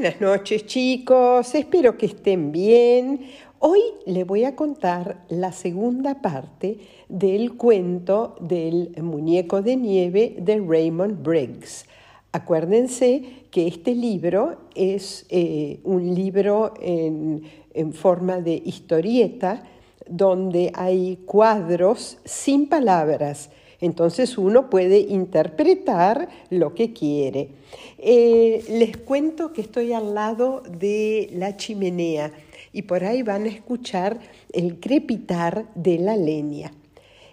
Buenas noches chicos, espero que estén bien. Hoy les voy a contar la segunda parte del cuento del muñeco de nieve de Raymond Briggs. Acuérdense que este libro es eh, un libro en, en forma de historieta donde hay cuadros sin palabras entonces uno puede interpretar lo que quiere. Eh, les cuento que estoy al lado de la chimenea y por ahí van a escuchar el crepitar de la leña.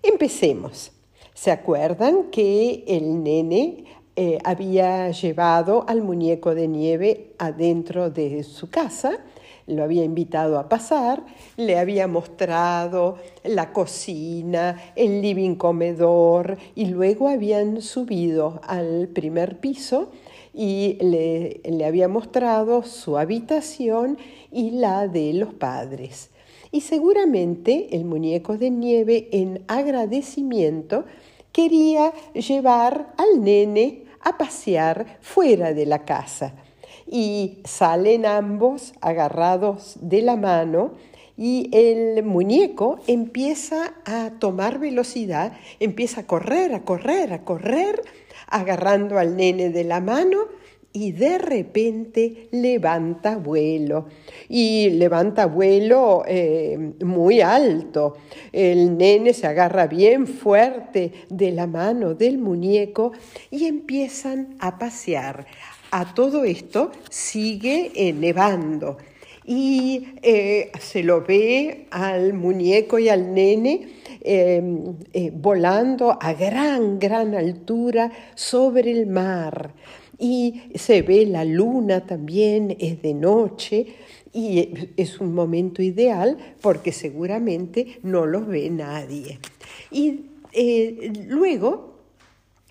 Empecemos. ¿Se acuerdan que el nene eh, había llevado al muñeco de nieve adentro de su casa? Lo había invitado a pasar, le había mostrado la cocina, el living comedor y luego habían subido al primer piso y le, le había mostrado su habitación y la de los padres. Y seguramente el muñeco de nieve en agradecimiento quería llevar al nene a pasear fuera de la casa y salen ambos agarrados de la mano y el muñeco empieza a tomar velocidad, empieza a correr, a correr, a correr, agarrando al nene de la mano y de repente levanta vuelo. Y levanta vuelo eh, muy alto. El nene se agarra bien fuerte de la mano del muñeco y empiezan a pasear, a todo esto sigue eh, nevando y eh, se lo ve al muñeco y al nene em, eh, volando a gran, gran altura sobre el mar. Y se ve la luna también, es de noche y es un momento ideal porque seguramente no los ve nadie. Y luego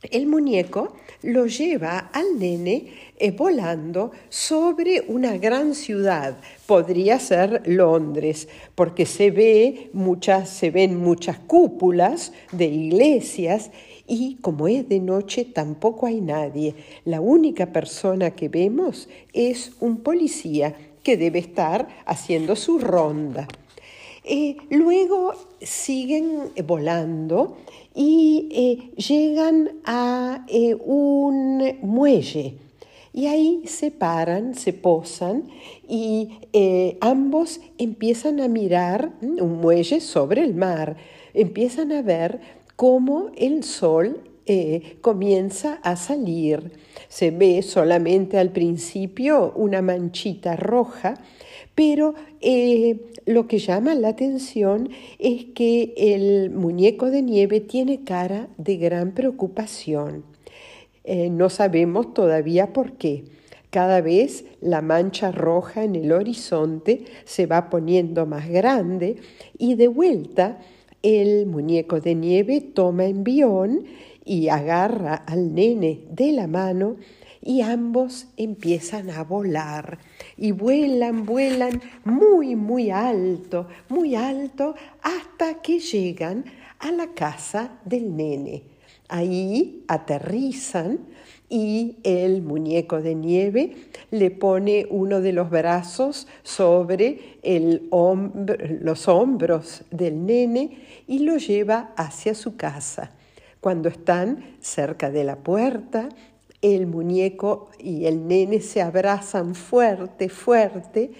el muñeco lo lleva al nene eh, volando sobre una gran ciudad. Podría ser Londres, porque se, ve muchas, se ven muchas cúpulas de iglesias y como es de noche tampoco hay nadie. La única persona que vemos es un policía que debe estar haciendo su ronda. Eh, luego siguen volando y eh, llegan a eh, un muelle. Y ahí se paran, se posan y ambos empiezan a mirar un muelle sobre el mar, empiezan a ver cómo el sol comienza a salir. Se ve solamente al principio una manchita roja pero eh, lo que llama la atención es que el muñeco de nieve tiene cara de gran preocupación. Eh, no sabemos todavía por qué. Cada vez la mancha roja en el horizonte se va poniendo más grande y de vuelta el muñeco de nieve toma envión y agarra al nene de la mano y ambos empiezan a volar y vuelan, vuelan muy, muy alto, muy alto, hasta que llegan a la casa del nene. Ahí aterrizan y el muñeco de nieve le pone uno de los brazos sobre los hombros del nene y lo lleva hacia su casa. Cuando están cerca de la puerta, el muñeco y el nene se abrazan fuerte, fuerte,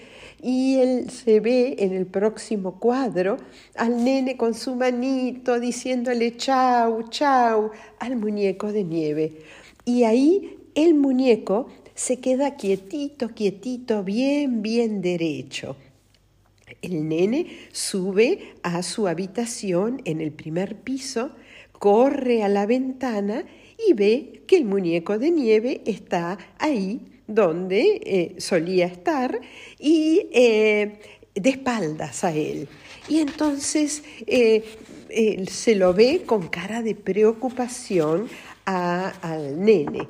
y él se ve en el próximo cuadro al nene con su manito diciéndole chau, chau al muñeco de nieve. Y ahí el muñeco se queda quietito, quietito, bien, bien derecho. El nene sube a su habitación en el primer piso, corre a la ventana y ve que el muñeco de nieve está ahí donde eh, solía estar y eh, de espaldas a él. Y entonces eh, se lo ve con cara de preocupación al nene.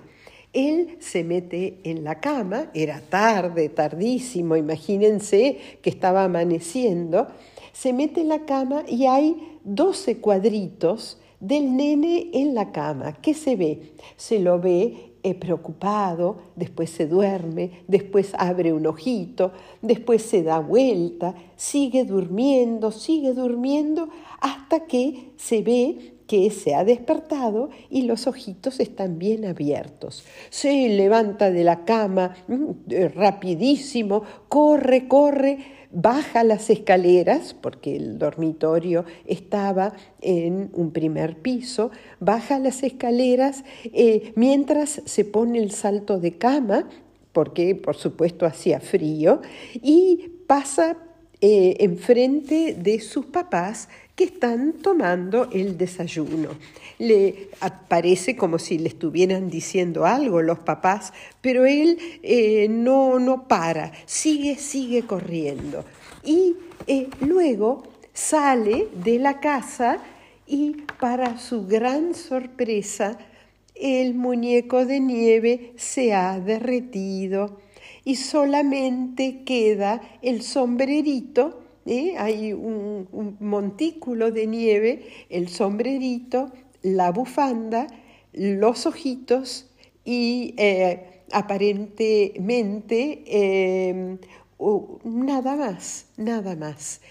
Él se mete en la cama, era tarde, tardísimo, imagínense que estaba amaneciendo, se mete en la cama y hay 12 cuadritos del nene en la cama. ¿Qué se ve? Se lo ve eh, preocupado, después se duerme, después abre un ojito, después se da vuelta, sigue durmiendo, sigue durmiendo hasta que se ve que se ha despertado y los ojitos están bien abiertos. Se levanta de la cama mm, eh, rapidísimo, corre, corre, baja las escaleras, porque el dormitorio estaba en un primer piso, baja las escaleras eh, mientras se pone el salto de cama, porque por supuesto hacía frío, y pasa eh, enfrente de sus papás que están tomando el desayuno. Le parece como si le estuvieran diciendo algo los papás, pero él eh, no, no para, sigue, sigue corriendo. Y eh, luego sale de la casa y para su gran sorpresa, el muñeco de nieve se ha derretido y solamente queda el sombrerito ¿eh? hay un, montículo de nieve, el sombrerito, la bufanda, los ojitos y eh, aparentemente eh, nada más, nada más.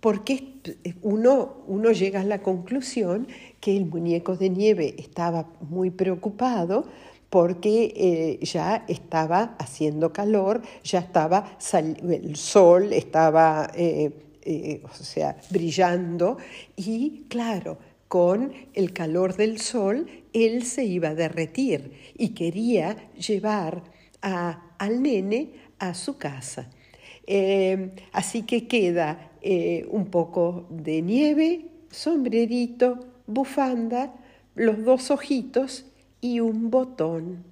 porque uno, uno llega a la conclusión que el muñeco de nieve estaba muy preocupado porque eh, ya estaba haciendo calor, ya estaba el sol estaba eh, eh, o sea, brillando y claro, con el calor del sol él se iba a derretir y quería llevar al nene a su casa. así que queda un poco de nieve, sombrerito, bufanda, los dos ojitos y un botón.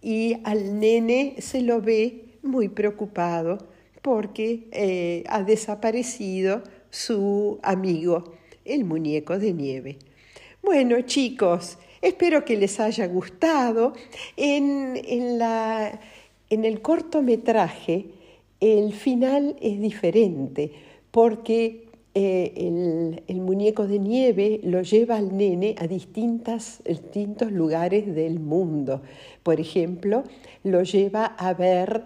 Y al nene se lo ve muy preocupado porque eh, ha desaparecido su amigo, el muñeco de nieve. Bueno, chicos, espero que les haya gustado. En, en, la, en el cortometraje el final es diferente porque eh, el, muñeco de nieve lo lleva al nene a distintas, distintos lugares del mundo. Por ejemplo, lo lleva a ver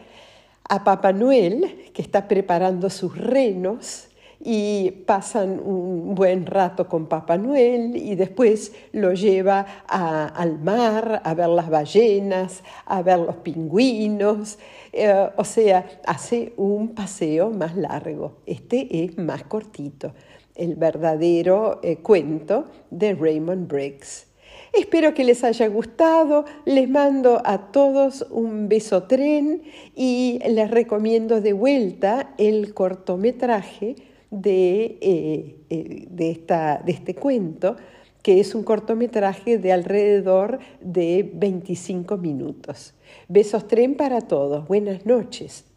a Papá Noel, que está preparando sus renos y pasan un buen rato con Papá Noel y después lo lleva al mar a ver las ballenas, a ver los pingüinos, eh, o sea, hace un paseo más largo. Este es más cortito, el verdadero eh, cuento de Raymond Briggs. Espero que les haya gustado, les mando a todos un beso tren y les recomiendo de vuelta el cortometraje de, eh, eh, de, esta, de este cuento, que es un cortometraje de alrededor de 25 minutos. Besos tren para todos. Buenas noches.